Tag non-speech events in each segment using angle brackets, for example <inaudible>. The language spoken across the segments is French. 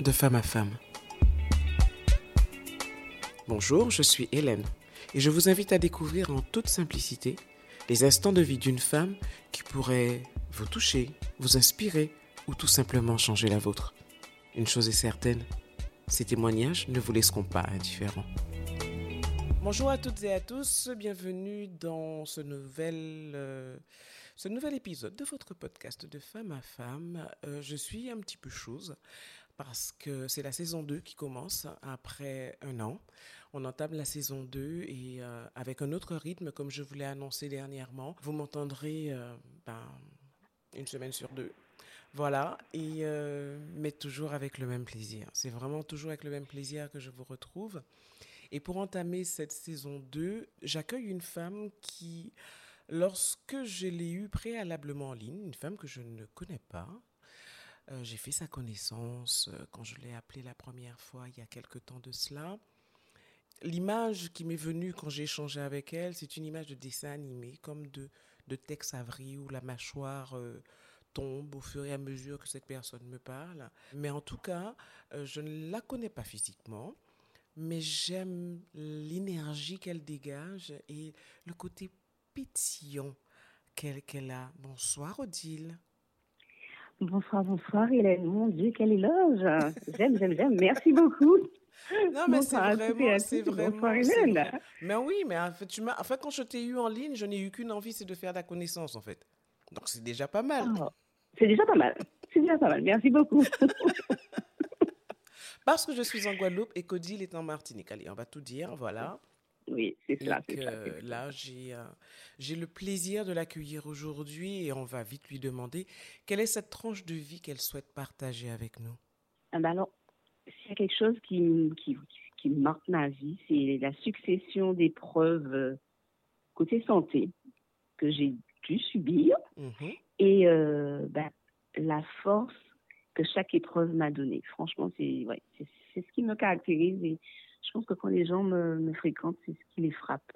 de femme à femme. Bonjour, je suis Hélène et je vous invite à découvrir en toute simplicité les instants de vie d'une femme qui pourraient vous toucher, vous inspirer ou tout simplement changer la vôtre. Une chose est certaine, ces témoignages ne vous laisseront pas indifférents. Bonjour à toutes et à tous, bienvenue dans ce nouvel, euh, ce nouvel épisode de votre podcast de femme à femme. Euh, je suis un petit peu chose parce que c'est la saison 2 qui commence après un an. On entame la saison 2 et euh, avec un autre rythme, comme je vous l'ai annoncé dernièrement, vous m'entendrez ben, une semaine sur deux. Voilà, et, mais toujours avec le même plaisir. C'est vraiment toujours avec le même plaisir que je vous retrouve. Et pour entamer cette saison 2, j'accueille une femme qui, lorsque je l'ai eue préalablement en ligne, une femme que je ne connais pas, euh, j'ai fait sa connaissance euh, quand je l'ai appelée la première fois il y a quelque temps de cela. L'image qui m'est venue quand j'ai échangé avec elle, c'est une image de dessin animé, comme de, de Tex Avery, où la mâchoire euh, tombe au fur et à mesure que cette personne me parle. Mais en tout cas, je ne la connais pas physiquement mais j'aime l'énergie qu'elle dégage et le côté pétillant qu'elle a. Bonsoir Odile. Bonsoir, bonsoir Hélène. Mon Dieu, quel éloge. J'aime, j'aime, j'aime. Merci beaucoup. Non, mais c'est vraiment, c'est vraiment. Bonsoir Hélène. Mais oui, mais en fait, tu en fait, quand je t'ai eu en ligne, je n'ai eu qu'une envie, c'est de faire la connaissance, en fait. Donc, c'est déjà pas mal. Oh, c'est déjà pas mal. C'est déjà pas mal. Merci beaucoup. <laughs> Parce que je suis en Guadeloupe et qu'Odile est en Martinique. Allez, on va tout dire, voilà. Oui, c'est ça. là, j'ai euh, j'ai le plaisir de l'accueillir aujourd'hui et on va vite lui demander quelle est cette tranche de vie qu'elle souhaite partager avec nous. Ah ben alors, s'il y a quelque chose qui, qui, qui marque ma vie, c'est la succession d'épreuves euh, côté santé que j'ai dû subir mhm. et euh, ben, la force que chaque épreuve m'a donné. Franchement, c'est ouais, c'est ce qui me caractérise et je pense que quand les gens me, me fréquentent, c'est ce qui les frappe.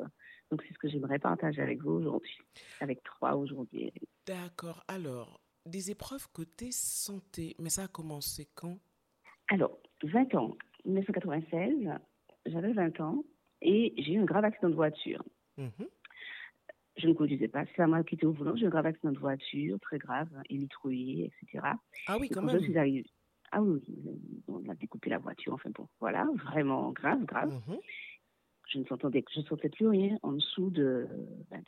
Donc, c'est ce que j'aimerais partager avec vous aujourd'hui, avec trois aujourd'hui. D'accord. Alors, des épreuves côté santé, mais ça a commencé quand? Alors, 20 ans. 1996, j'avais 20 ans et j'ai eu un grave accident de voiture. Mhm. Je ne conduisais pas, c'est à moi qui étais au volant. J'ai eu un grave accident de voiture, très grave, électroïde, etc. Ah oui, quand, même. Je suis arrivée, ah oui, on a découpé la voiture, enfin bon, voilà, vraiment grave, grave. Mhm. Je ne sentais, je sentais plus rien en dessous de, ben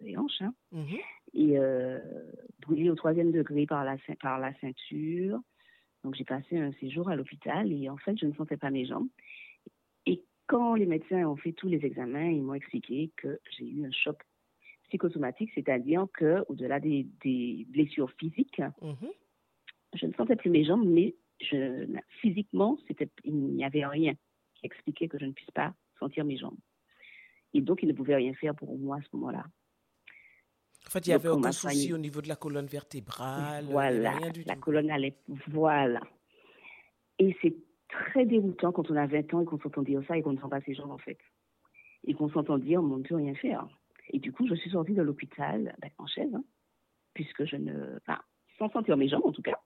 des, hanches. Hein. Mhm. Et euh, brûlé au troisième degré par la, par la ceinture. Donc j'ai passé un séjour à l'hôpital et en fait, je ne sentais pas mes jambes. Et quand les médecins ont fait tous les examens, ils m'ont expliqué que j'ai eu un choc psychosomatique, c'est-à-dire que au-delà des, des, blessures physiques, mhm je ne sentais plus mes jambes, mais je, physiquement, il n'y avait rien qui expliquait que je ne puisse pas sentir mes jambes. Et donc, il ne pouvait rien faire pour moi à ce moment-là. En fait, il n'y avait aucun souci au niveau de la colonne vertébrale. Voilà, rien du la colonne allait. Voilà. Et c'est très déroutant quand on a 20 ans et qu'on s'entend dire ça et qu'on ne sent pas ses jambes, en fait. Et qu'on s'entend dire, on ne peut rien faire. Et du coup, je suis sortie de l'hôpital ben, en chaise, hein, puisque je ne. Enfin, sans sentir mes jambes, en tout cas.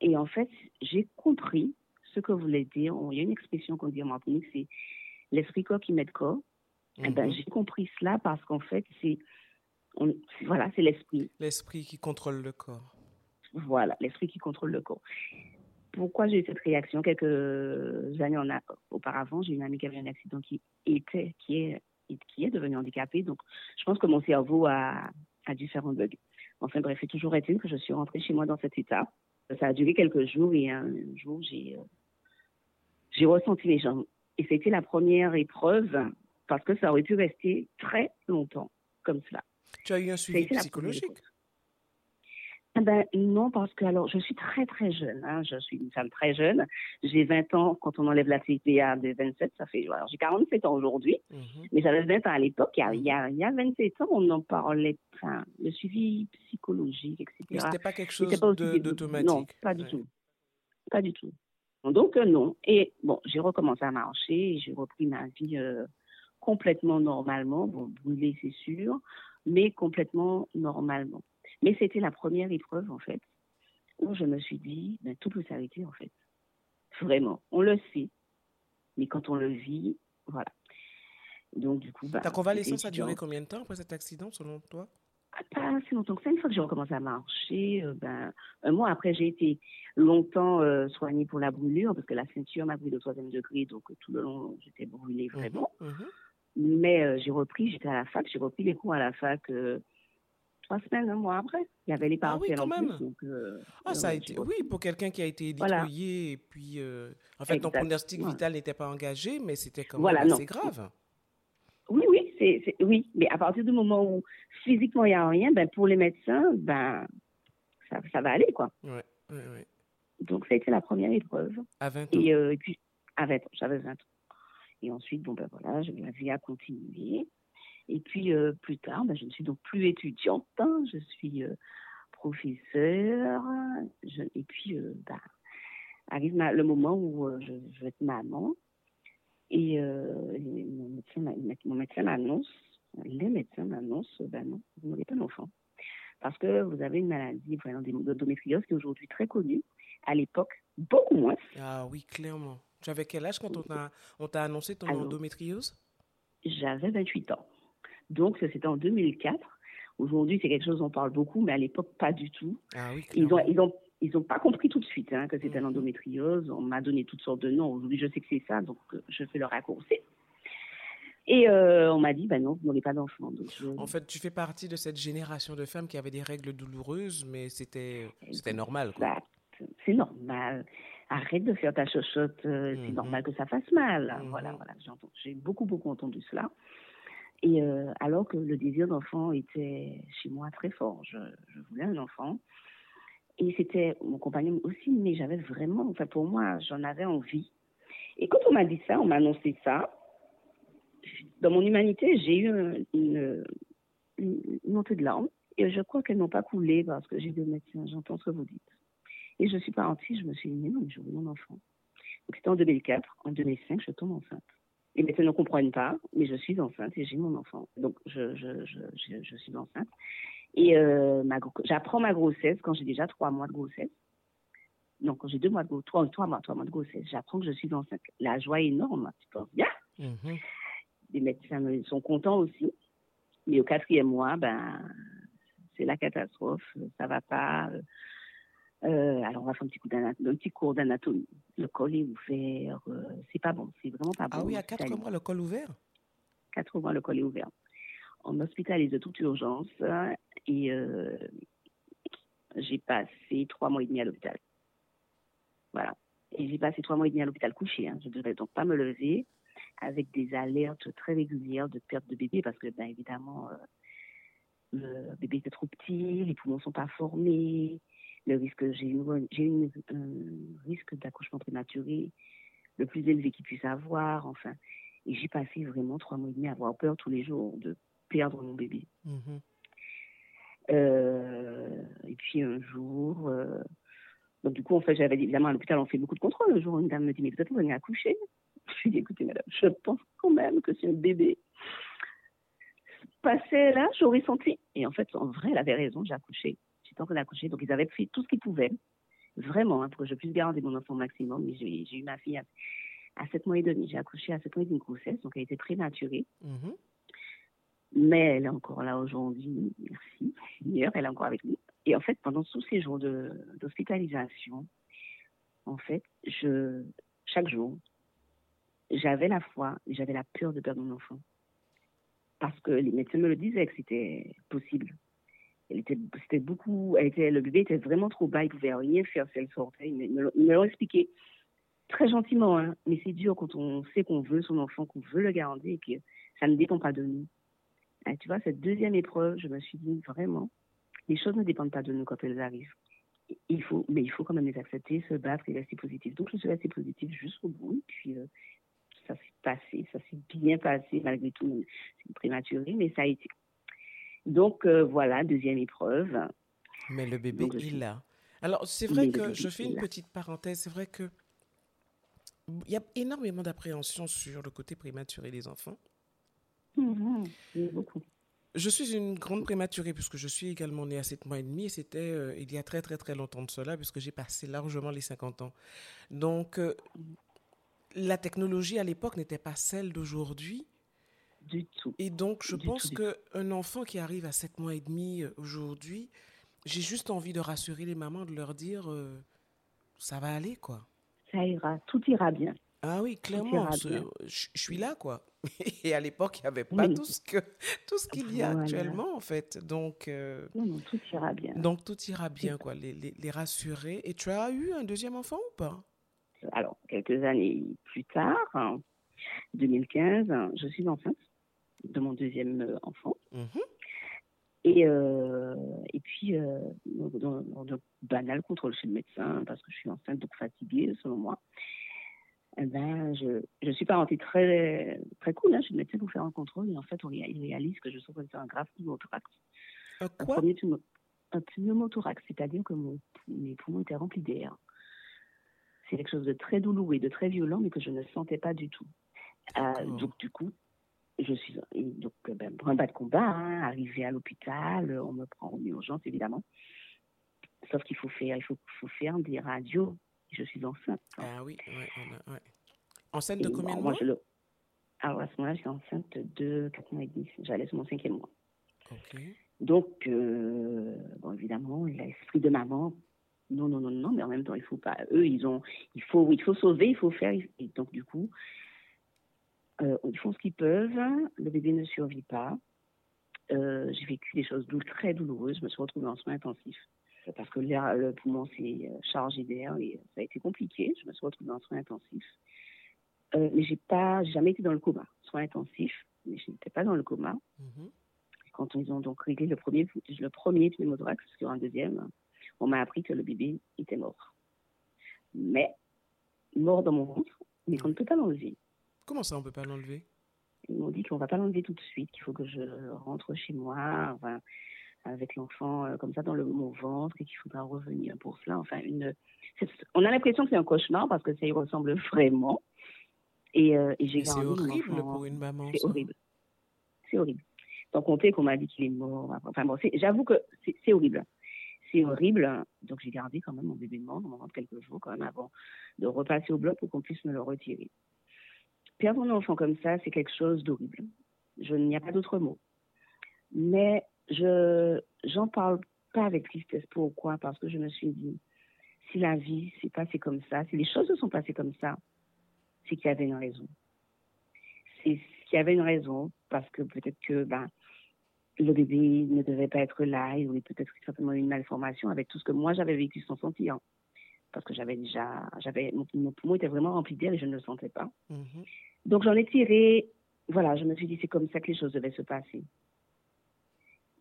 Et en fait, j'ai compris ce que voulait dire. Il y a une expression qu'on dit en Martinique, c'est l'esprit corps qui met le corps. Eh ben, mhm. j'ai compris cela parce qu'en fait, c'est voilà, c'est l'esprit. L'esprit qui contrôle le corps. Voilà, l'esprit qui contrôle le corps. Pourquoi j'ai eu cette réaction? Quelques années a, auparavant, j'ai une amie qui avait un accident qui était, qui est, qui est devenue handicapée. Donc, je pense que mon cerveau a, a dû faire un bug. Enfin bref, c'est toujours été que je suis rentrée chez moi dans cet état. Ça a duré quelques jours et un jour, j'ai euh, j'ai ressenti les jambes. Et c'était la première épreuve parce que ça aurait pu rester très longtemps comme cela. Tu as eu un suivi psychologique? Ben, non, parce que alors je suis très très jeune. Hein, je suis une femme très jeune. J'ai 20 ans quand on enlève la CPA de 27, ça fait. Alors j'ai 47 ans aujourd'hui, mhm. mais j'avais 20 ans à l'époque. Il, y a, il y a 27 ans, on en parlait. Enfin, le suivi psychologique, etc. Mais c'était pas quelque chose d'automatique. Non, pas du tout, pas du tout. Donc euh, non. Et bon, j'ai recommencé à marcher. J'ai repris ma vie euh, complètement normalement. Bon, brûlée c'est sûr, mais complètement normalement. Mais c'était la première épreuve, en fait, où je me suis dit, ben, tout peut s'arrêter, en fait. vraiment. On le sait, mais quand on le vit, voilà. Donc, du coup, bah, Ta convalescence a duré combien de temps après cet accident, selon toi? Ah, Pas assez longtemps que ça. Une fois que j'ai recommencé à marcher, euh, ben, un mois après, j'ai été longtemps euh, soignée pour la brûlure, parce que la ceinture m'a brûlé au troisième degré, donc tout le long, j'étais brûlée mmh vraiment. Mmh mais euh, j'ai repris, j'étais à la fac, j'ai repris les cours à la fac trois semaines, un mois après. Il y avait les partiels ah oui, quand même. ah, ça a été, oui, pour quelqu'un qui a été déployé, et puis, en fait, ton pronostic vital n'était pas engagé, mais c'était quand même assez grave. Oui, oui, c'est, oui, mais à partir du moment où physiquement il n'y a rien, ben pour les médecins, ben ça, ça va aller quoi. Ouais, ouais, ouais. Donc ça a été la première épreuve. À 20 ans. Et, euh, et puis à 20 ans, j'avais 20 ans. Et ensuite, bon ben voilà, la vie a continué. Et puis euh, plus tard, ben, je ne suis donc plus étudiante, hein, je suis euh, professeure. et puis ben, arrive le moment où je, je vais être maman. Et euh, mon médecin m'annonce, les médecins m'annoncent, ben non, vous n'aurez pas d'enfant. Parce que vous avez une maladie, vraiment, d'endométriose qui est aujourd'hui très connue. À l'époque, beaucoup moins. Ah oui, clairement. Tu avais quel âge quand on t'a annoncé ton endométriose? J'avais 28 ans. Donc, c'était en 2004. Aujourd'hui, c'est quelque chose dont on parle beaucoup, mais à l'époque, pas du tout. Ah oui, ils ont, ils ont ils n'ont pas compris tout de suite hein, que c'était mhm. l'endométriose. On m'a donné toutes sortes de noms. Aujourd'hui, je sais que c'est ça, donc euh, je fais le raccourci. Et euh, on m'a dit, ben non, vous n'aurez pas d'enfant. En fait, tu fais partie de cette génération de femmes qui avaient des règles douloureuses, mais c'était normal. C'est normal. Arrête de faire ta chochotte. Euh, c'est mhm. normal que ça fasse mal. Mhm. Voilà, voilà. J'ai beaucoup, beaucoup entendu cela. Et alors que le désir d'enfant était chez moi très fort. Je, voulais un enfant. Et c'était mon compagnon aussi, mais j'avais vraiment, enfin pour moi, j'en avais envie. Et quand on m'a dit ça, on m'a annoncé ça, dans mon humanité, j'ai eu une, montée de larmes. Et je crois qu'elles n'ont pas coulé parce que j'ai dit au médecin, j'entends ce que vous dites. Et je suis partie, je me suis dit, mais non, mais je veux mon enfant. Donc c'était en 2004. En 2005, je tombe enceinte. Les médecins ne comprennent pas, mais je suis enceinte et j'ai mon enfant. Donc je, je, je, je suis enceinte. Et euh, j'apprends ma grossesse quand j'ai déjà trois mois de grossesse. Non, quand j'ai deux mois de grossesse, trois, trois, mois, trois mois de grossesse, j'apprends que je suis enceinte. La joie est énorme, tu penses bien. Mm-hmm. Les médecins sont contents aussi. Mais au quatrième mois, ben, c'est la catastrophe. Ça va pas. Euh, alors, on va faire un petit, coup un petit cours d'anatomie. Le col est ouvert. Euh, c'est pas bon. C'est vraiment pas ah bon. Ah oui, à quatre mois, le col ouvert? Quatre mois, le col est ouvert. On hospitalise de toute urgence et euh, j'ai passé trois mois et demi à l'hôpital. Voilà. Et j'ai passé trois mois et demi à l'hôpital couché. Hein. Je ne devais donc pas me lever avec des alertes très régulières de perte de bébé parce que, bien évidemment, le bébé était trop petit, les poumons ne sont pas formés, le risque, j'ai eu, j'ai un risque d'accouchement prématuré le plus élevé qu'il puisse avoir, enfin. Et j'ai passé vraiment trois mois et demi à avoir peur tous les jours de perdre mon bébé. Mm-hmm. Euh, et puis un jour, euh, donc du coup, en fait, j'avais évidemment à l'hôpital, on fait beaucoup de contrôles. Un jour, une dame me dit, mais vous êtes venue accoucher Je lui ai dit, écoutez, madame, je pense quand même que c'est un bébé passé là, j'aurais senti. Et en fait, en vrai, elle avait raison, j'ai accouché. En train d'accoucher, donc ils avaient fait tout ce qu'ils pouvaient, vraiment, hein, pour que je puisse garantir mon enfant au maximum. Mais j'ai eu ma fille à, 7 mois et demi. J'ai accouché à 7 mois et demi de grossesse, donc elle était prématurée. Mm-hmm mais elle est encore là aujourd'hui, merci. Hier, elle est encore avec nous. Et en fait, pendant tous ces jours d'hospitalisation, en fait, je, chaque jour, j'avais la foi et j'avais la peur de perdre mon enfant. Parce que les médecins me le disaient que c'était possible. C'était beaucoup, le bébé était vraiment trop bas, il pouvait rien faire si elle sortait. Ils me, l'ont expliqué très gentiment, hein. mais c'est dur quand on sait qu'on veut son enfant, qu'on veut le garder et que ça ne dépend pas de nous. Ah, tu vois, cette deuxième épreuve, je me suis dit vraiment, les choses ne dépendent pas de nous quand elles arrivent. Il faut, mais il faut quand même les accepter, se battre et rester positif. Donc, je suis restée positive jusqu'au bout. Puis, euh, ça s'est passé, ça s'est bien passé malgré tout. C'est prématuré, mais ça a été. Donc, euh, voilà, deuxième épreuve. Mais le bébé, il est là. Alors, c'est vrai que je fais une petite parenthèse. C'est vrai que il y a énormément d'appréhension sur le côté prématuré des enfants. Mmh, beaucoup. Je suis une grande prématurée puisque je suis également née à 7 mois et demi et c'était euh, il y a très très très longtemps de cela puisque j'ai passé largement les 50 ans. Donc euh, la technologie à l'époque n'était pas celle d'aujourd'hui. Du tout. Et donc je pense qu'un enfant qui arrive à 7 mois et demi euh, aujourd'hui, j'ai juste envie de rassurer les mamans, de leur dire ça va aller quoi. Ça ira, tout ira bien. Ah oui, clairement, je, suis là, quoi. <laughs> Et à l'époque, il n'y avait pas tout ce que tout ce qu'il y a actuellement, en fait. Donc, euh, non, tout ira bien. Donc, tout ira bien, quoi. Les, les, rassurer. Et tu as eu un deuxième enfant ou pas? Alors, quelques années plus tard, en 2015, je suis enceinte de mon deuxième euh, enfant. Mmh et, euh, et puis, dans, dans, banal contrôle chez le médecin, parce que je suis enceinte, donc fatiguée, selon moi eh ben, je ne suis pas rentrée très, très cool. Hein. Je suis médecin pour faire un contrôle et en fait, on réalise que je souffre un grave pneumothorax. Un quoi? Un, pneumothorax, c'est-à-dire que mon, mes poumons étaient remplis d'air. C'est quelque chose de très douloureux et de très violent, mais que je ne sentais pas du tout. Euh, donc, du coup, je suis donc ben, pour un bas de combat, hein, arrivé à l'hôpital, on me prend en urgence évidemment. Sauf qu'il faut faire, il faut, faut faire des radios je suis enceinte. Ah oui, ouais, ouais. Enceinte de combien de mois Alors à ce moment-là, j'étais enceinte de 4 mois et demi. J'allais sur mon cinquième mois. Donc, euh, bon, évidemment, l'esprit de maman, non, non, non, non, mais en même temps, il faut pas. Eux, ils ont, il faut, il faut sauver, il faut faire. Et donc, du coup, euh, ils font ce qu'ils peuvent. Le bébé ne survit pas. Euh, j'ai vécu des choses très douloureuses. Je me suis retrouvée en soins intensifs parce que le poumon s'est euh, chargé d'air et ça a été compliqué. Je me suis retrouvée en soins intensifs. Euh, mais j'ai pas jamais été dans le coma. Soins intensifs, mais je n'étais pas dans le coma. Mm-hmm. Quand ils ont donc réglé le premier, le premier pneumothorax sur un deuxième, on m'a appris que le bébé était mort. Mais mort dans mon ventre, mais qu'on ne peut pas l'enlever. Comment ça, on ne peut pas l'enlever? Ils m'ont dit qu'on ne va pas l'enlever tout de suite, qu'il faut que je rentre chez moi. Enfin, avec l'enfant euh, comme ça dans le, mon ventre et qu'il faudra revenir pour cela. Enfin, une, on a l'impression que c'est un cauchemar parce que ça y ressemble <laughs> vraiment. Et, euh, et j'ai C'est horrible pour une maman. C'est horrible. C'est horrible. Sans compter qu'on m'a dit qu'il est mort. Enfin bon, j'avoue que c'est horrible. C'est horrible. Donc j'ai gardé quand même mon bébé mort dans mon ventre quelques jours quand même avant de repasser au bloc pour qu'on puisse me le retirer. Perdre un enfant comme ça, c'est quelque chose d'horrible. Je n'y a pas d'autre mot. Mais je j'en parle pas avec tristesse. Pourquoi? Parce que je me suis dit, si la vie s'est passée comme ça, si les choses se sont passées comme ça, c'est qu'il y avait une raison. C'est qu'il y avait une raison parce que peut-être que ben, le bébé ne devait pas être là, il aurait peut-être certainement une malformation avec tout ce que moi j'avais vécu sans sentir. Parce que j'avais déjà, j'avais, mon, poumon était vraiment rempli d'air et je ne le sentais pas. Mm-hmm. Donc j'en ai tiré, voilà, je me suis dit c'est comme ça que les choses devaient se passer.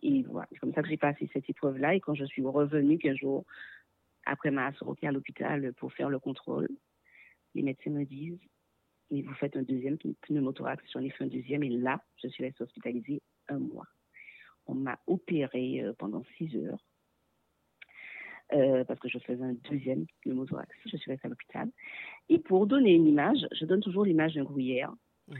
Et voilà, c'est comme ça que j'ai passé cette épreuve-là. Et quand je suis revenue qu'un jour après ma sortie à l'hôpital pour faire le contrôle, les médecins me disent mais vous faites un deuxième pneumothorax. J'en ai fait un deuxième et là, je suis restée hospitalisée un mois. On m'a opéré euh, pendant six heures euh, parce que je faisais un deuxième pneumothorax. Je suis restée à l'hôpital. Et pour donner une image, je donne toujours l'image d'un gruyère. Mmh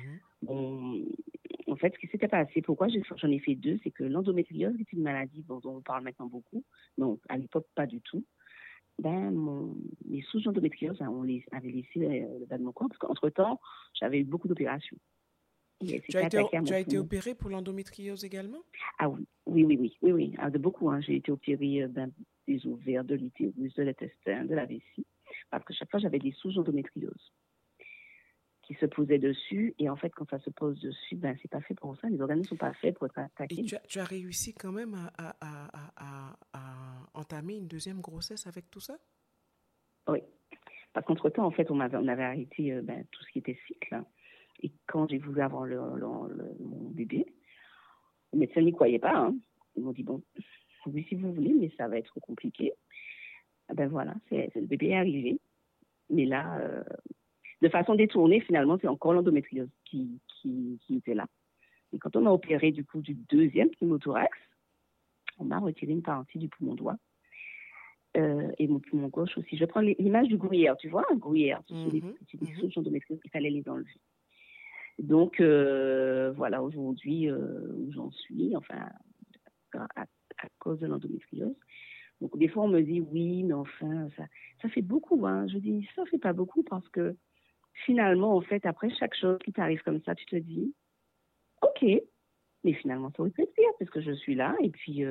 en fait, ce qui s'était passé, pourquoi j'en ai fait deux, c'est que l'endométriose est une maladie dont on parle maintenant beaucoup, mais à l'époque pas du tout. Ben, mon, mes souches d'endométriose, hein, on les avait laissé euh, le bas de mon corps, parce qu'entre-temps, j'avais eu beaucoup d'opérations. Tu as, été, tu as été opérée pour l'endométriose également? Ah oui, oui, oui, oui, oui, oui. Ah, de beaucoup. Hein. J'ai été opérée euh, ben, des ovaires, de l'utérus, de l'intestin, de la vessie, parce que chaque fois, j'avais des souches d'endométriose qui se posait dessus. Et en fait, quand ça se pose dessus, ben, c'est pas fait pour ça. Les organes ne sont pas faits pour être attaqués. Et tu as, tu as réussi quand même à, à, à, à, entamer une deuxième grossesse avec tout ça? Oui. Parce qu'entre-temps, en fait, on avait, on avait arrêté euh, ben, tout ce qui était cycle. Et quand j'ai voulu avoir le, mon bébé, les médecins n'y croyaient pas. Hein. Ils m'ont dit, bon, oui, si vous voulez, mais ça va être compliqué. Ah ben voilà, c'est, le bébé est arrivé. Mais là, euh, de façon détournée, finalement, c'est encore l'endométriose qui, qui, qui, était là. Et quand on a opéré du coup du deuxième pneumothorax, on m'a retiré une partie du poumon droit euh, et mon poumon gauche aussi. Je prends l'image du gruyère, tu vois, un gruyère, mm -hmm. des, des mm -hmm. il fallait les enlever. Donc, euh, voilà, aujourd'hui, où j'en suis, enfin, à, cause de l'endométriose. Donc, des fois, on me dit, oui, mais enfin, ça, ça fait beaucoup. Hein. Je dis, ça fait pas beaucoup parce que finalement, en fait, après chaque chose qui t'arrive comme ça, tu te dis, OK, mais finalement, ça aurait pu être pire parce que je suis là et puis.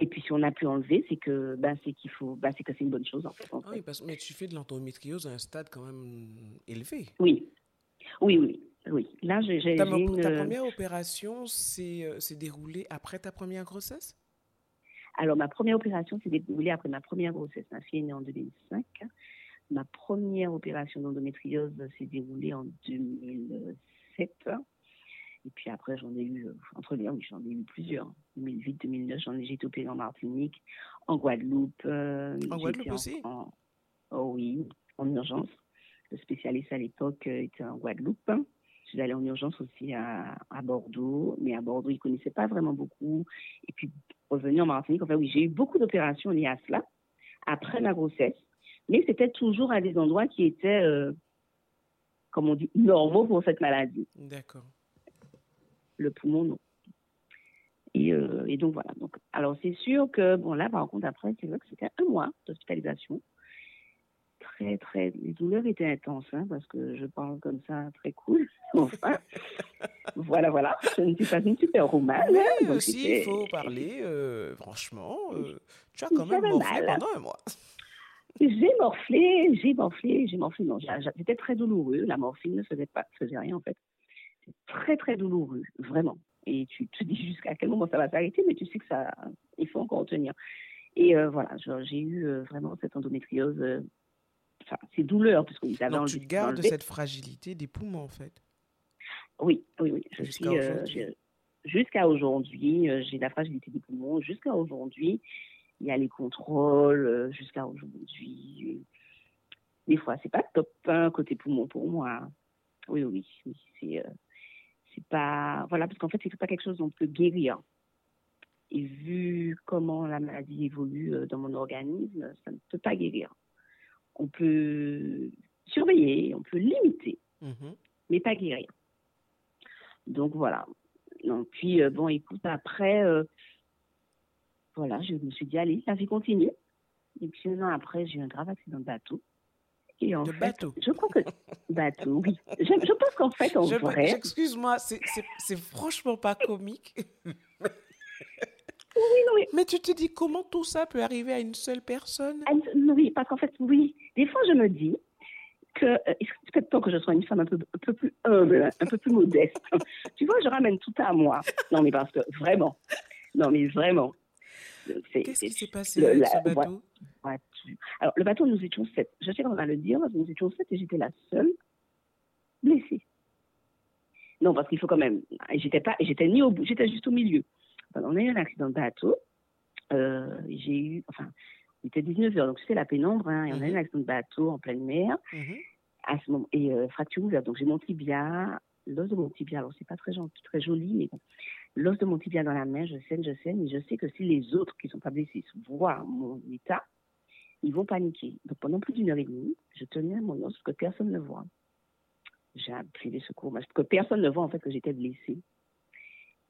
Et puis si on a pu enlever, c'est que ben, c'est qu'il faut, ben, c'est que c'est une bonne chose en fait. Ah oui, parce, mais tu fais de l'endométriose à un stade quand même élevé. Oui, oui, oui, oui. Là, j'ai, ta, ta première opération s'est, euh, s'est déroulée après ta première grossesse? Alors ma première opération s'est déroulée après ma première grossesse. Ma fille est née en 2005. Ma première opération d'endométriose s'est déroulée en 2007. Et puis après, j'en ai eu, euh, entre les oui, j'en ai eu plusieurs. 2008, 2009, j'en ai, j'ai été opérée en Martinique, en Guadeloupe. Euh, en Guadeloupe aussi? Oh oui, en urgence. Le spécialiste à l'époque euh, était en Guadeloupe. Je suis allée en urgence aussi à, à Bordeaux, mais à Bordeaux, ils ne connaissaient pas vraiment beaucoup. Et puis, revenir en Martinique, enfin oui, j'ai eu beaucoup d'opérations liées à cela, après ma grossesse. Mais c'était toujours à des endroits qui étaient, comme on dit, normaux pour cette maladie. D'accord le poumon, non. Et, euh, et, donc voilà. Donc, alors c'est sûr que, bon là par contre après, c'est vrai que c'était un mois d'hospitalisation. Très, très, les douleurs étaient intenses, hein, parce que je parle comme ça, très cool. <laughs> Enfin, voilà, voilà. Je ne suis pas une super romane. Mais aussi, il faut parler, euh, franchement, euh, tu as quand même morflé pendant un mois. J'ai morflé, j'ai morflé, j'ai morflé. Non, c'était très douloureux. La morphine ne faisait pas, faisait rien en fait très, très douloureux, vraiment. Et tu te dis jusqu'à quel moment ça va s'arrêter, mais tu sais que ça, il faut encore tenir. Et euh, voilà, j'ai eu euh, vraiment cette endométriose. Euh, enfin, c'est douleur, parce qu'ils avaient Donc, tu gardes cette fragilité des poumons, en fait? Oui, oui, oui. Jusqu'à aujourd'hui, j'ai la fragilité des poumons. Jusqu'à aujourd'hui, il y a les contrôles. Jusqu'à aujourd'hui, des fois, c'est pas top 1 côté poumon pour moi. Oui, oui, oui. C'est pas. Voilà, parce qu'en fait, c'est pas quelque chose qu'on peut guérir. Et vu comment la maladie évolue euh, dans mon organisme, ça ne peut pas guérir. On peut surveiller, on peut limiter, mm-hmm. mais pas guérir. Donc voilà. Donc, puis, euh, bon, écoute, après, euh, voilà, je me suis dit, allez, la vie continue. Et puis, un an après, j'ai eu un grave accident de bateau. Et en de fait, bateau. Je crois que. <laughs> bateau, oui. Je, je pense qu'en fait, en vrai. Excuse-moi, c'est franchement pas comique. <laughs> non. Mais tu te dis comment tout ça peut arriver à une seule personne? Oui, parce qu'en fait, oui. Des fois, je me dis que euh, c'est peut-être temps que je sois une femme un peu, un peu plus humble, un peu plus modeste. tu vois, je ramène tout à moi. Non, mais parce que vraiment. Non, mais vraiment. Qu'est-ce qui s'est passé avec ce bateau? Alors, le bateau, nous étions sept. Je sais qu'on va le dire, nous étions sept et j'étais la seule blessée. Non, parce qu'il faut quand même. J'étais pas, j'étais ni au bout, j'étais juste au milieu. On a eu un accident de bateau. Euh, j'ai eu, enfin, il était 19 h donc c'était la pénombre, hein, et on a eu un mhm. accident de bateau en pleine mer. Mhm. À ce moment, et euh, fracture ouverte. Donc j'ai mon tibia, l'os de mon tibia. Alors c'est pas très, très joli, mais bon, l'os de mon tibia dans la main, je saigne, je saigne, et je sais que si les autres qui ne sont pas blessés voient mon état, ils vont paniquer. Donc pendant plus d'une heure et demie, je tenais à mon os que personne ne voit. J'ai appelé les secours, parce que personne ne voit en fait que j'étais blessée.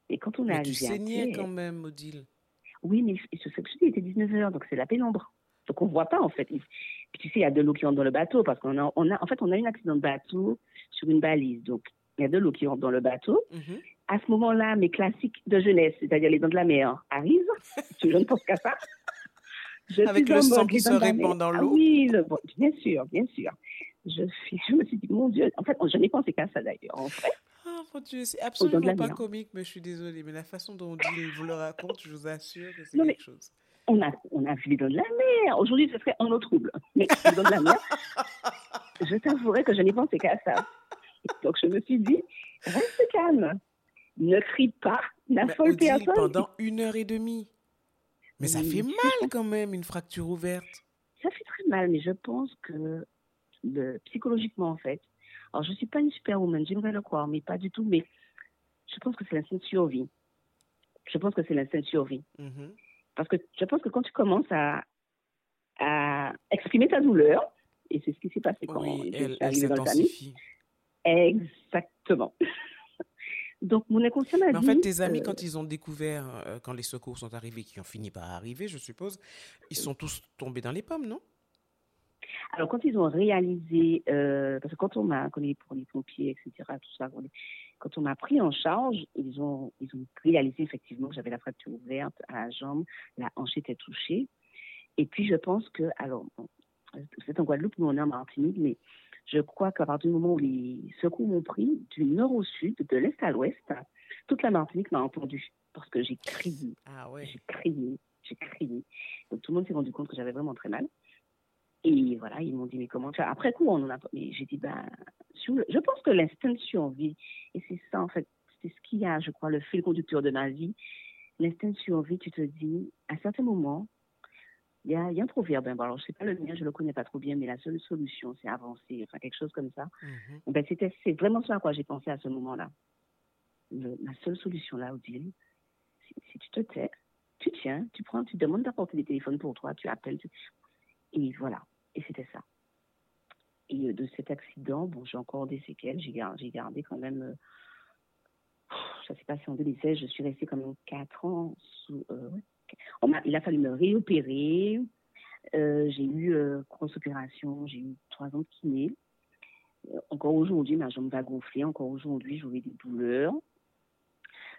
Et quand on a Tu saignais quand même, Odile. Oui, mais ce que je dis, il était 19h, donc c'est la pénombre. Donc on ne voit pas en fait. Puis tu sais, il y a de l'eau qui entre dans le bateau parce qu'on a, on a, en fait, on a eu un accident de bateau sur une balise. Donc il y a de l'eau qui rentre dans le bateau. Mhm à ce moment-là, mes classiques de jeunesse, c'est-à-dire les dents de la mer, arrivent. <laughs> je ne pense qu'à ça. Avec le sang qui se répand dans l'eau. oui, bien sûr, bien sûr. Je, <laughs> je, me suis dit, mon Dieu, en fait, je n'ai pensé qu'à ça d'ailleurs, en fait. Oh mon Dieu, c'est absolument pas comique, mais je suis désolée. Mais la façon dont on vous le raconte, je vous assure que c'est quelque chose. On a, on a vu dents de la mer. Aujourd'hui, ce serait en eau trouble. Mais dents de la mer, je t'avouerai que je n'ai pensé qu'à ça. Donc, je me suis dit, reste calme ne crie pas, n'affole personne. Pendant une heure et demie. Mais ça fait mal quand même, une fracture ouverte. Ça fait très mal, mais je pense que psychologiquement, en fait, alors je ne suis pas une superwoman, j'aimerais le croire, mais pas du tout, mais je pense que c'est l'instinct de survie. Je pense que c'est l'instinct de survie. Mm-hmm. Parce que je pense que quand tu commences à, à exprimer ta douleur, et c'est ce qui s'est passé quand oui, elle, elle s'intensifie. Exactement. <laughs> Donc, mon inconscient m'a dit. En fait, tes amis, quand ils ont découvert, quand les secours sont arrivés, qui ont fini par arriver, je suppose, ils sont tous tombés dans les pommes, non? Alors, quand ils ont réalisé, euh, parce que quand on m'a, connu pour les pompiers, etc., tout ça, quand on m'a pris en charge, ils ont, ils ont réalisé effectivement que j'avais la fracture ouverte à la jambe, la hanche était touchée. Et puis, je pense que, alors, bon, c'est en Guadeloupe, nous on est en Martinique, mais je crois qu'à partir du moment où les secours m'ont pris, du nord au sud, de l'est à l'ouest, toute la Martinique m'a entendu parce que j'ai crié. Ah ouais. J'ai crié, j'ai crié. Donc tout le monde s'est rendu compte que j'avais vraiment très mal. Et voilà, ils m'ont dit, mais comment Après coup, on en a mais j'ai dit, ben, je pense que l'instinct de survie, et c'est ça, en fait, c'est ce qui a, je crois, le fil conducteur de ma vie. L'instinct de survie, tu te dis, à certains moments, il y a, y a, un proverbe, hein, bon, alors je sais pas le mien, je le connais pas trop bien, mais la seule solution, c'est avancer, enfin quelque chose comme ça. Mm-hmm. Ben, c'était, c'est vraiment ça à quoi j'ai pensé à ce moment-là. la seule solution là, Odile, si, tu te tais, tu tiens, tu prends, tu demandes d'apporter des téléphones pour toi, tu appelles, et voilà, et c'était ça. Et euh, de cet accident, bon, j'ai encore des séquelles, j'ai gardé, quand même, euh, ça s'est passé en 2016, je suis restée quand même 4 ans sous, euh, il a fallu me réopérer, j'ai eu grosse opération, j'ai eu 3 ans de kiné. encore aujourd'hui, ma jambe va gonfler, encore aujourd'hui, j'aurai des douleurs.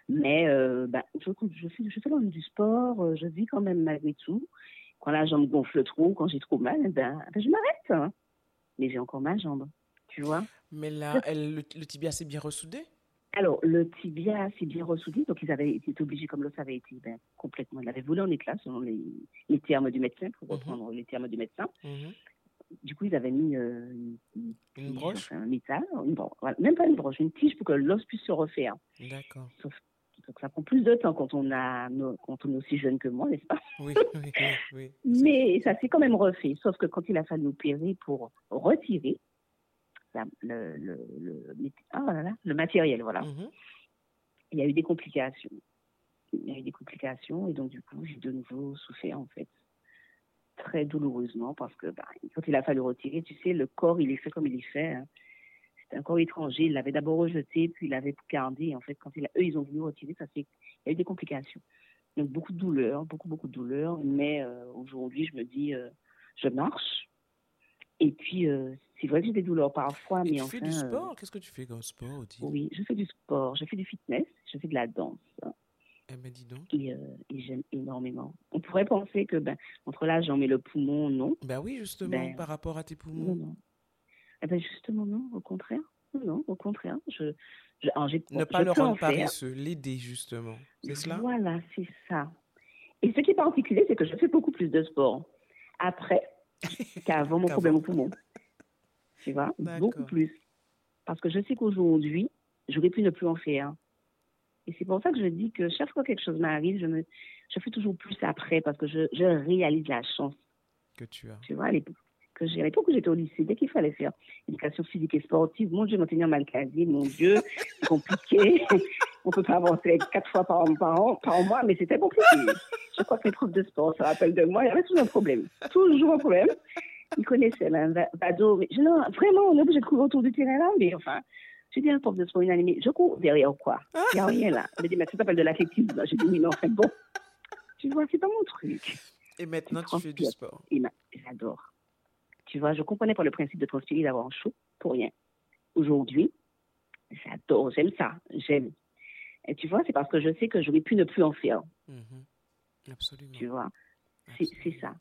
Mais bah, je, je, fais, je fais du sport, je vis quand même malgré tout. Quand la jambe gonfle trop, quand j'ai trop mal, eh ben, eh ben, je m'arrête. Hein. Mais j'ai encore ma jambe, tu vois. Mais là, elle, le, tibia s'est bien ressoudé? Alors, le tibia s'est bien ressoudé, donc ils avaient été obligés, comme l'os avait été ben, complètement, il avait volé en éclat selon les, les, termes du médecin, pour mhm. reprendre les termes du médecin. Mhm. Du coup, ils avaient mis euh, une, broche, un métal, une broche, même pas une broche, une tige pour que l'os puisse se refaire. D'accord. Sauf donc ça prend plus de temps quand on, a, quand on est aussi jeune que moi, n'est-ce pas? <laughs> Oui, oui, oui, Mais ça s'est quand même refait. Sauf que quand il a fallu opérer pour retirer le, le, le, ah le matériel, voilà, mm-hmm. il y a eu des complications. Il y a eu des complications et donc du coup, j'ai de nouveau souffert en fait très douloureusement parce que bah, quand il a fallu retirer, tu sais, le corps, il est fait comme il est fait. Hein c'était un corps étranger. Il l'avait d'abord rejeté, puis il l'avait gardé. En fait, quand il eux, ils ont voulu retirer, ça il y a eu des complications. Donc, beaucoup de douleurs, beaucoup, beaucoup de douleurs. Mais euh, aujourd'hui, je me dis, euh, je marche. Et puis, euh, c'est vrai que j'ai des douleurs parfois, mais tu enfin. fais du sport? Qu'est-ce que tu fais comme sport Oui, je fais du sport. Je fais du fitness. Je fais de la danse. Eh ben, dis donc. Et, j'aime énormément. On pourrait penser que, ben, entre là, j'en mets le poumon, non. Ben oui, justement, ben, par rapport à tes poumons. Non, non. Eh ben justement, non, au contraire. Non, au contraire. Je, je ne pas le rendre paresseux, l'aider justement. C'est cela? Voilà, c'est ça. Et ce qui est particulier, c'est que je fais beaucoup plus de sport après <laughs> qu'avant mon problème au poumon. Tu vois? Beaucoup plus. Parce que je sais qu'aujourd'hui, j'aurais pu ne plus en faire. Et c'est pour ça que je dis que chaque fois que quelque chose m'arrive, je, me, je fais toujours plus après parce que je, je réalise la chance que tu as. Tu vois, les, que j'ai. À l'époque où j'étais au lycée, dès qu'il fallait faire éducation physique et sportive, mon Dieu, maintenir mal casier, mon Dieu, c'est compliqué. <laughs> On peut pas avancer quatre fois par, par, par mois, mais c'était compliqué. Je crois que les profs de sport se rappellent de moi, il y avait toujours un problème. Toujours un problème. Ils connaissaient, là, Vado. Mais non, vraiment, on est obligé de courir autour du terrain là, mais enfin. J'ai dit à un prof de sport inanimé, je cours derrière quoi? Il n'y a rien là. Il m'a dit, mais ça s'appelle de l'athlétisme. J'ai dit, mais enfin bon. Tu vois, c'est pas mon truc. Et maintenant, tu fais du sport. J'adore. Tu vois, je comprenais pas le principe de transpirer d'avoir chaud pour rien. Aujourd'hui, j'adore, j'aime ça, j'aime. Et tu vois, c'est parce que je sais que j'aurais pu ne plus en faire. Mm-hmm. Absolument. Tu vois, c'est ça.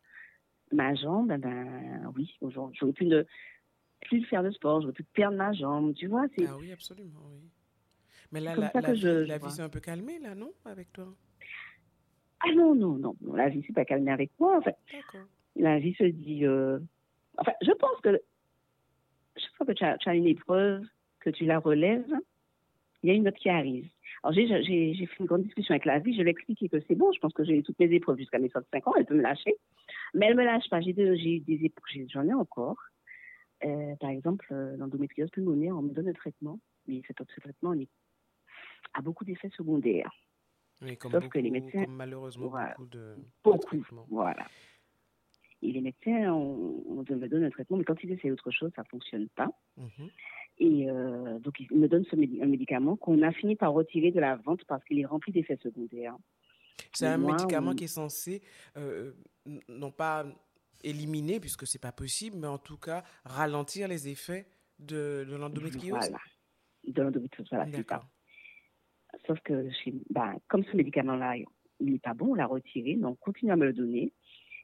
Ma jambe, ben, ben oui, aujourd'hui, j'aurais pu ne plus faire de sport, j'aurais pu perdre ma jambe, tu vois. Ah oui, absolument, oui. Mais là, la, la, vie, la vie s'est un peu calmée, là, non, avec toi? Ah non, non, non, la vie s'est pas calmée avec moi, en fait. La vie se dit, euh, Enfin, je pense que chaque fois que tu as, une épreuve, que tu la relèves, il y a une autre qui arrive. Alors, j'ai fait une grande discussion avec la vie, je lui ai expliqué que c'est bon, je pense que j'ai eu toutes mes épreuves jusqu'à mes 65 ans, elle peut me lâcher. Mais elle ne me lâche pas. J'ai eu des épreuves, j'en ai encore. Euh, par exemple, euh, l'endométriose pulmonaire, on me donne un traitement, mais cet autre traitement a beaucoup d'effets secondaires. Oui, comme Sauf que les médecins, malheureusement, beaucoup de beaucoup, voilà. Et les médecins, on, me donne un traitement, mais quand ils essaient autre chose, ça ne fonctionne pas. Mhm. Et donc, il me donne ce un médicament qu'on a fini par retirer de la vente parce qu'il est rempli d'effets secondaires. C'est un médicament qui est censé, non pas éliminer, puisque c'est pas possible, mais en tout cas ralentir les effets de, de l'endométriose. Voilà, de l'endométriose, voilà, c'est ça. Sauf que bah, comme ce médicament-là, il n'est pas bon, on l'a retiré, donc on continue à me le donner.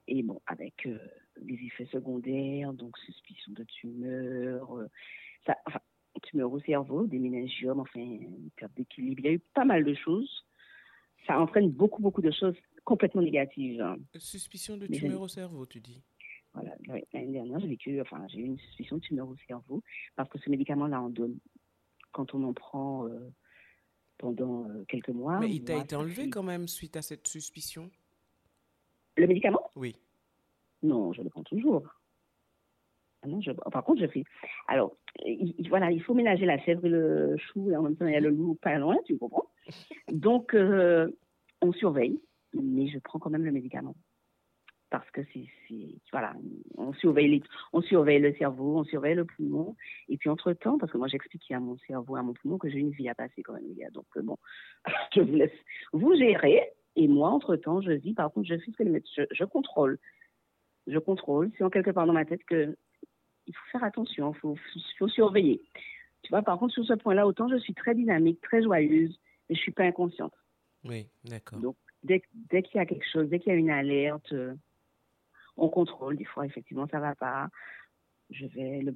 Et bon, avec euh, des effets secondaires, donc suspicion de tumeur, euh, ça, enfin, tumeur au cerveau, des méningiomes, enfin, une perte d'équilibre. Il y a eu pas mal de choses. Ça entraîne beaucoup, beaucoup de choses complètement négatives. Hein. Suspicion de tumeur au cerveau, tu dis Voilà, l'année dernière, j'ai vécu, enfin, j'ai eu une suspicion de tumeur au cerveau parce que ce médicament-là, on donne quand on en prend. Euh, pendant euh, quelques mois. Mais il t'a été enlevé quand même suite à cette suspicion? Le médicament? Oui. Non, je le prends toujours. Ah non, je... Par contre, je fais. Alors, voilà, il faut ménager la chèvre et le chou, et en même temps, il y a le loup pas loin, tu comprends? Donc, euh, on surveille, mais je prends quand même le médicament. Parce que c'est, voilà, on surveille, on surveille le cerveau, on surveille le poumon, et puis entre-temps, parce que moi j'explique à mon cerveau, à mon poumon, que j'ai une vie à passer quand même, Donc euh, bon, <laughs> je vous laisse vous gérer, et moi, entre-temps, je dis, par contre, je fais ce que les médecins, je, contrôle. Je contrôle, c'est en quelque part dans ma tête que il faut faire attention, il faut, faut, surveiller. Tu vois, par contre, sur ce point-là, autant je suis très dynamique, très joyeuse, mais je suis pas inconsciente. Oui, d'accord. Donc, dès, dès qu'il y a quelque chose, dès qu'il y a une alerte, on contrôle. Des fois, effectivement, ça va pas. Je vais, le,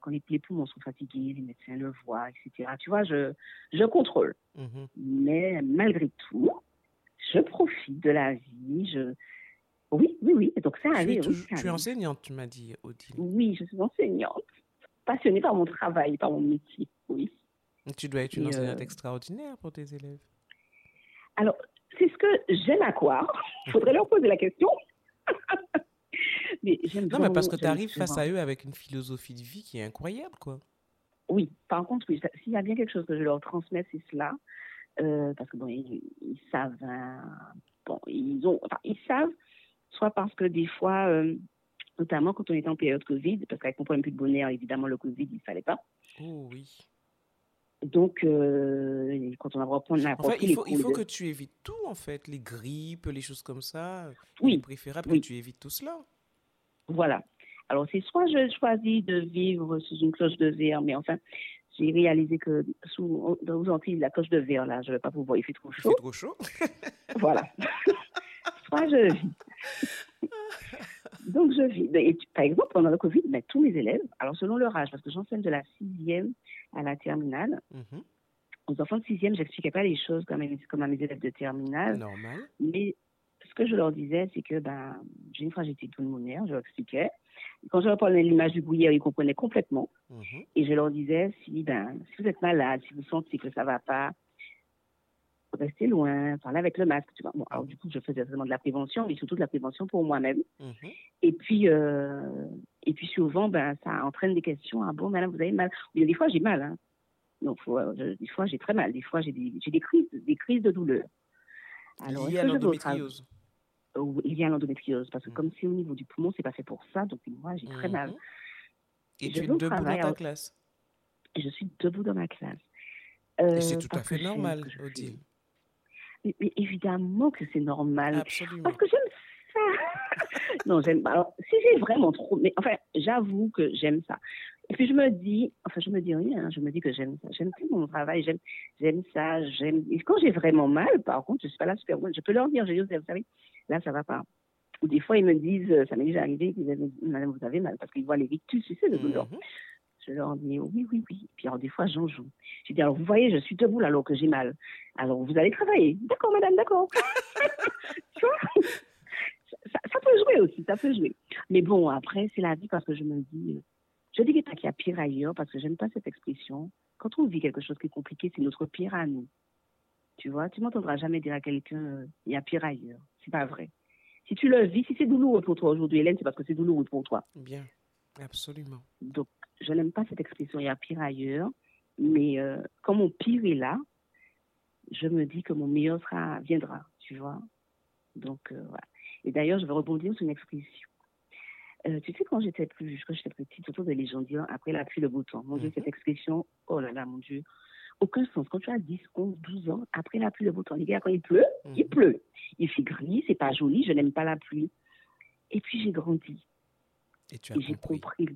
quand les, poumons sont fatigués, les médecins le voient, etc. Tu vois, je, je contrôle. Mhm. Mais malgré tout, je profite de la vie. Je, oui, oui, oui. Donc ça arrive. Tu, es enseignante, tu m'as dit, Odile. Oui, je suis enseignante. Passionnée par mon travail, par mon métier, oui. Tu dois être une enseignante euh, extraordinaire pour tes élèves. Alors, c'est ce que j'aime à quoi. Il <laughs> faudrait leur poser la question. <laughs> mais non, mais parce que tu arrives face à eux avec une philosophie de vie qui est incroyable, quoi. Oui, par contre, oui, s'il y a bien quelque chose que je leur transmets, c'est cela. Euh, parce que bon, ils, savent, hein, bon, ils ont, enfin, ils savent, soit parce que des fois, euh, notamment quand on était en période Covid, parce qu'avec mon problème plus de bonheur, évidemment, le Covid, il ne fallait pas. Oh oui. Donc, euh, quand on a repris, on a il faut, il faut que tu évites tout, en fait, les grippes, les choses comme ça. Oui. Il est préférable que tu évites tout cela. Voilà. Alors, c'est soit je choisis de vivre sous une cloche de verre, mais enfin, j'ai réalisé que sous, aux Antilles, la cloche de verre, là, je ne vais pas pouvoir, il fait trop chaud. Il fait trop chaud. <laughs> voilà. <laughs> soit je vis. Donc, je vis. par exemple, pendant le Covid, mais tous mes élèves, alors selon leur âge, parce que j'enseigne de la sixième à la terminale, mhm. aux enfants de sixième, j'expliquais pas les choses comme, comme à mes élèves de terminale. Normal. Mais ce que je leur disais, c'est que ben, j'ai une fragilité pulmonaire, je leur expliquais. Quand je leur parlais l'image du bouillère, ils comprenaient complètement. Mhm. Et je leur disais, si, ben, si vous êtes malade, si vous sentez que ça ne va pas, restez loin, parlez avec le masque. Tu vois. Bon, alors, du coup, je faisais vraiment de la prévention, mais surtout de la prévention pour moi-même. Mhm. Et puis, euh, et puis souvent, ben, ça entraîne des questions. Ah bon, madame, vous avez mal? Oui, des fois, j'ai mal. Hein. Donc, des fois, j'ai très mal. Des fois, j'ai des, des, crises, des crises de douleur. Alors, il y a l'endométriose il y a l'endométriose. Parce que mm. comme c'est au niveau du poumon, c'est pas fait pour ça. Donc moi, j'ai très mal. Et, tu es debout dans ta classe? Je suis debout dans ma classe. et c'est tout à fait normal, Odile. Mais, évidemment que c'est normal. Absolument. Parce que j'aime ça. <laughs> non, j'aime pas. Alors, si j'ai vraiment trop. Mais enfin, j'avoue que j'aime ça. Et puis je me dis, enfin, je me dis rien, hein, je me dis que j'aime ça. J'aime tout mon travail, j'aime, j'aime ça, j'aime. Et quand j'ai vraiment mal, par contre, je suis pas là super. Je peux leur dire, je dis, vous savez, là, ça va pas. Ou des fois, ils me disent, ça m'est déjà arrivé, qu'ils disent, madame, vous avez mal, parce qu'ils voient les rictus, tu sais, le douleur. Mhm. Je leur dis, oui, oui, oui. Puis alors, des fois, j'en joue. Je dis, alors, vous voyez, je suis debout là, alors que j'ai mal. Alors, vous allez travailler. D'accord, madame, d'accord. <laughs> tu vois? Ça, ça, peut jouer aussi, ça peut jouer. Mais bon, après, c'est la vie parce que je me dis, euh, je dis qu'il y a pire ailleurs parce que j'aime pas cette expression. Quand on vit quelque chose qui est compliqué, c'est notre pire à nous. Tu vois, tu m'entendras jamais dire à quelqu'un, euh, il y a pire ailleurs. C'est pas vrai. Si tu le vis, si c'est douloureux pour toi aujourd'hui, Hélène, c'est parce que c'est douloureux pour toi. Bien, absolument. Donc, je n'aime pas cette expression, il y a pire ailleurs. Mais euh, quand mon pire est là, je me dis que mon meilleur sera, viendra, tu vois. Donc, euh, voilà. Et d'ailleurs, je vais rebondir sur une expression. Euh, tu sais, quand j'étais plus, quand j'étais petite, autour de Légendiens, après la pluie, le beau temps, mon Dieu, cette mhm. expression, oh là là, mon Dieu, aucun sens. Quand tu as 10, 11, 12 ans, après la pluie, le beau temps, gars, quand il pleut, mhm. il pleut. Il fait gris, c'est pas joli, je n'aime pas la pluie. Et puis j'ai grandi. Et tu as j'ai compris.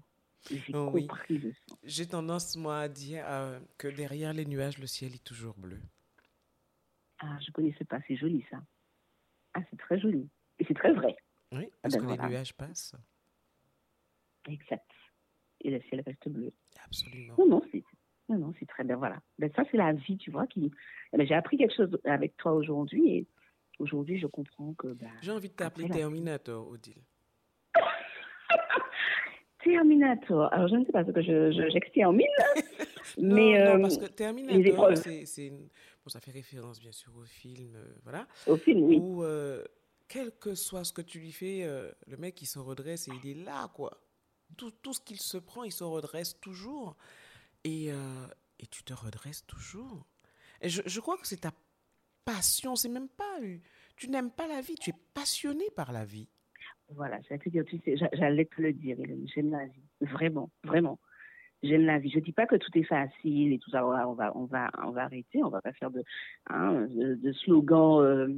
J'ai oh compris le sens. J'ai tendance, moi, à dire euh, que derrière les nuages, le ciel est toujours bleu. Ah, je connaissais pas, c'est joli ça. Ah, c'est très joli. Et c'est très vrai. Oui, parce ah, ben que les nuages passent. Exact. Et le ciel reste bleu. Absolument. Non, non, c'est, non, non, c'est très bien. Voilà. Ben, ça, c'est la vie, tu vois. Qui... Eh ben, j'ai appris quelque chose avec toi aujourd'hui et aujourd'hui, je comprends que. Ben, j'ai envie de t'appeler Terminator, Odile. <laughs> Terminator. Alors, je ne sais pas ce que je, je, en <laughs> mille. mais, non, non, parce que Terminator, c'est, bon, ça fait référence, bien sûr, au film. Euh, voilà. Au film, oui. Où, euh, quel que soit ce que tu lui fais, euh, le mec, il se redresse et il est là, quoi. Tout, tout ce qu'il se prend, il se redresse toujours. Et, euh, et tu te redresses toujours. Je, crois que c'est ta passion, c'est même pas... Tu n'aimes pas la vie, tu es passionné par la vie. Voilà, j'allais te le dire, j'aime la vie, vraiment, vraiment. J'aime la vie. Je dis pas que tout est facile et tout ça. On va, on va, on va, arrêter. On va pas faire de, hein, slogans euh,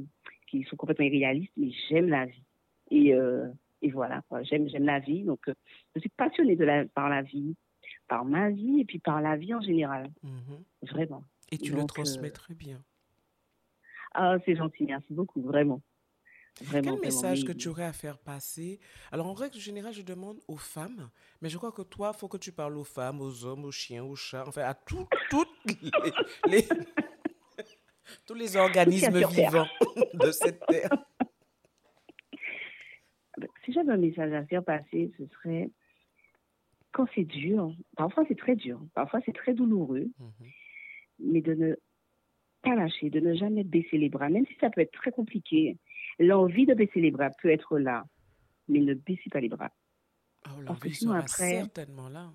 qui sont complètement irréalistes, mais j'aime la vie. Et, euh, voilà, j'aime, la vie. Donc, je suis passionnée par la vie, par ma vie et puis par la vie en général. Mhm. Vraiment. Et tu le transmets euh, très bien. Ah, c'est gentil, merci beaucoup, vraiment. Vraiment, Quel message que tu aurais à faire passer? Alors, en règle générale, je demande aux femmes, mais je crois que toi, il faut que tu parles aux femmes, aux hommes, aux chiens, aux chats, enfin, à tout, toutes les, <laughs> tous les organismes vivants de cette terre. <laughs> Si j'avais un message à faire passer, ce serait quand c'est dur, parfois c'est très dur, parfois c'est très douloureux, mhm. mais de ne pas lâcher, de ne jamais baisser les bras, même si ça peut être très compliqué. L'envie de baisser les bras peut être là, mais ne baissez pas les bras. Oh, l'envie sera certainement là.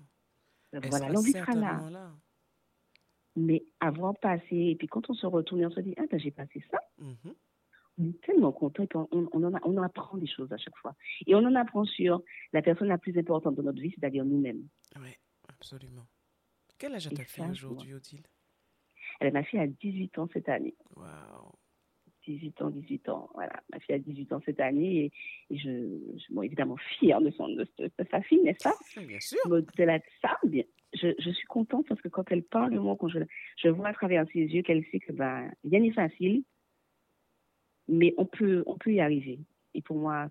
voilà, l'envie sera là mais avoir passé, et puis quand on se retourne et on se dit, ah, ben, j'ai passé ça, mhm. On est tellement content, on, on, en on apprend des choses à chaque fois. Et on en apprend sur la personne la plus importante de notre vie, c'est-à-dire nous-mêmes. Oui, absolument. Quel âge a ta fille aujourd'hui, Odile? Elle, Ma fille a 18 ans cette année. Waouh 18 ans, 18 ans. Voilà, ma fille a 18 ans cette année et, je, je suis évidemment fière de, son, de, sa fille, n'est-ce pas? Bien sûr. De la ça, bien, je, je, suis contente parce que quand elle parle de moi, quand je, je vois à travers ses yeux qu'elle sait que ben, rien n'est facile, mais on peut, on peut y arriver. Et pour moi,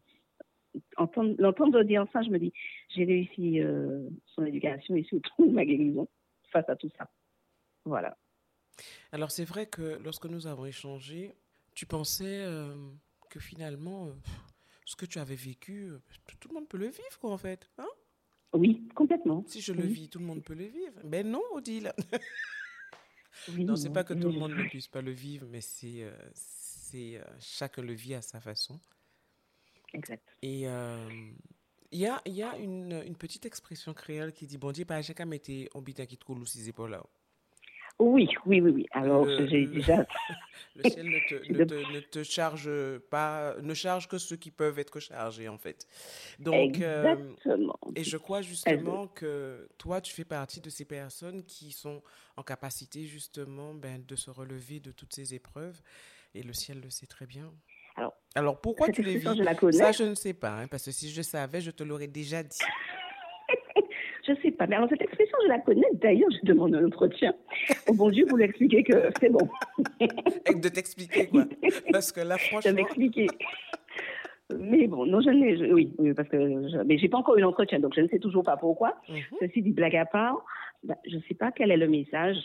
l'entendre dire ça, je me dis, j'ai réussi euh, son éducation et surtout <laughs> ma guérison face à tout ça. Voilà. Alors c'est vrai que lorsque nous avons échangé, tu pensais euh, que finalement, euh, ce que tu avais vécu, tout le monde peut le vivre, quoi, en fait. Hein? Oui, complètement. Si je le vis, tout le monde peut le vivre. Ben non, Odile. oui, non, c'est pas que tout le monde ne puisse pas le vivre, mais c'est c'est euh, chacun le vit à sa façon. Exact. Et euh, il y a, y a une, une, petite expression créole qui dit Bon Dieu, pas chacun mettait un bitin qui te coule sous ses épaules là. Oui, oui, oui, oui. Alors, j'ai déjà. <laughs> le ciel ne te, ne, <laughs> te, ne te, charge pas, ne charge que ceux qui peuvent être chargés, en fait. Donc, euh, Exactement. et je crois justement que toi, tu fais partie de ces personnes qui sont en capacité, justement, ben, de se relever de toutes ces épreuves. Et le ciel le sait très bien. Alors, Alors pourquoi tu les vis je Ça, je ne sais pas, hein, parce que si je savais, je te l'aurais déjà dit. <laughs> Je ne sais pas. Mais alors, cette expression, je la connais. D'ailleurs, je demande un entretien. Au bon Dieu, vous l'expliquez que c'est bon. <laughs> Et de t'expliquer, quoi. Parce que là, franchement. De m'expliquer. Mais bon, non, je n'ai, oui, oui, parce que je, mais j'ai pas encore eu l'entretien, donc je ne sais toujours pas pourquoi. Mhm. Ceci dit, blague à part, bah, je ne sais pas quel est le message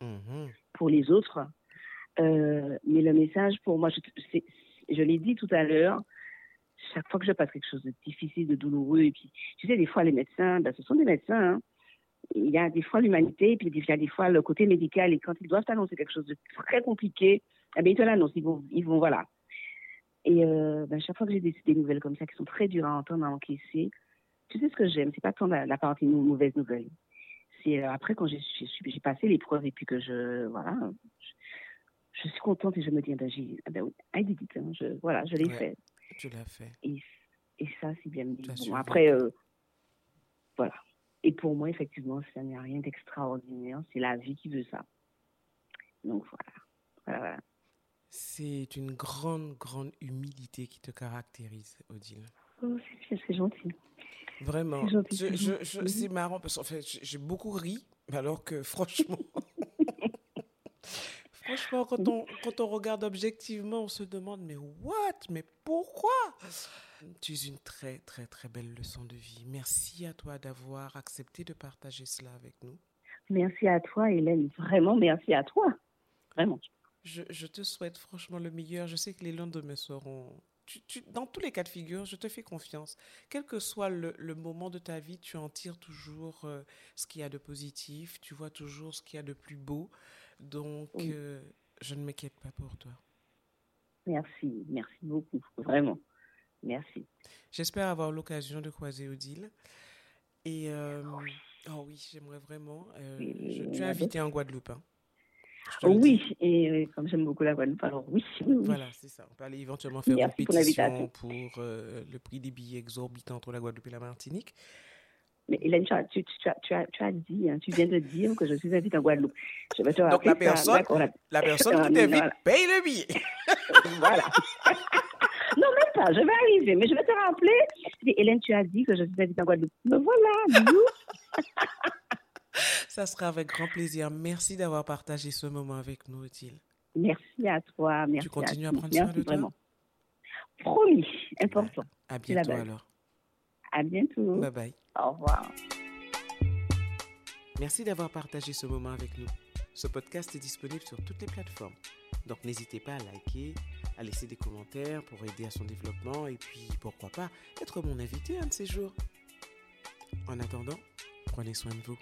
mhm. pour les autres, euh, mais le message pour moi, je, je l'ai dit tout à l'heure, chaque fois que je passe quelque chose de difficile, de douloureux, et puis, tu sais, des fois, les médecins, ben, ce sont des médecins, hein. Il y a des fois l'humanité, et puis il y a des fois le côté médical, et quand ils doivent annoncer quelque chose de très compliqué, eh bien, ils te l'annoncent, ils vont, ils vont, voilà. Et euh, ben, chaque fois que j'ai des, nouvelles comme ça, qui sont très dures à entendre, à encaisser, tu sais ce que j'aime, c'est pas tant la, partie mauvaise nouvelle. C'est euh, après, quand j'ai passé l'épreuve, et puis que je, voilà, je, suis contente, et je me dis, ah ben, j'ai, ah ben oui, I did it, hein, je, voilà, je l'ai fait. Tu l'as fait. Et, et ça, c'est bien Après, euh, voilà. Et pour moi, effectivement, ça n'est rien d'extraordinaire. C'est la vie qui veut ça. Donc voilà. voilà, C'est une grande, grande humilité qui te caractérise, Odile. Oh, c'est gentil. Vraiment. C'est marrant parce qu'en fait, j'ai beaucoup ri, alors que <laughs> franchement, franchement, quand on, quand on regarde objectivement, on se demande, mais what? Mais pourquoi? Tu es une très, très, très belle leçon de vie. Merci à toi d'avoir accepté de partager cela avec nous. Merci à toi, Hélène. Vraiment, merci à toi. Vraiment. Je, je te souhaite franchement le meilleur. Je sais que les lendemains seront dans tous les cas de figure, je te fais confiance. Quel que soit le, moment de ta vie, tu en tires toujours euh, ce qu'il y a de positif, tu vois toujours ce qu'il y a de plus beau. Donc, euh, je ne m'inquiète pas pour toi. Merci, merci beaucoup, vraiment. Merci. J'espère avoir l'occasion de croiser Odile. Et, euh, oh oui, j'aimerais vraiment. je, tu es invité en Guadeloupe. Hein. Oui, et euh, comme j'aime beaucoup la Guadeloupe, alors oui. Voilà, c'est ça. On peut aller éventuellement faire une pétition pour, euh, le prix des billets exorbitants entre la Guadeloupe et la Martinique. Mais Hélène, tu as, tu, tu, as, tu, as, dit, hein, tu viens de dire que je suis invitée en Guadeloupe. Je vais te Donc la personne, la... <laughs> personne qui t'invite paye le billet. <laughs> voilà. <laughs> non, même pas, je vais arriver, mais je vais te rappeler. Hélène, tu as dit que je suis invitée en Guadeloupe. Mais voilà, nous. Ça sera avec grand plaisir. Merci d'avoir partagé ce moment avec nous, Odile. Merci à toi. Merci tu continues à, prendre soin de toi? Promis, important. À bientôt alors. À bientôt. Bye bye. Au revoir. Merci d'avoir partagé ce moment avec nous. Ce podcast est disponible sur toutes les plateformes. Donc n'hésitez pas à liker, à laisser des commentaires pour aider à son développement et puis pourquoi pas être mon invité un de ces jours. En attendant, prenez soin de vous.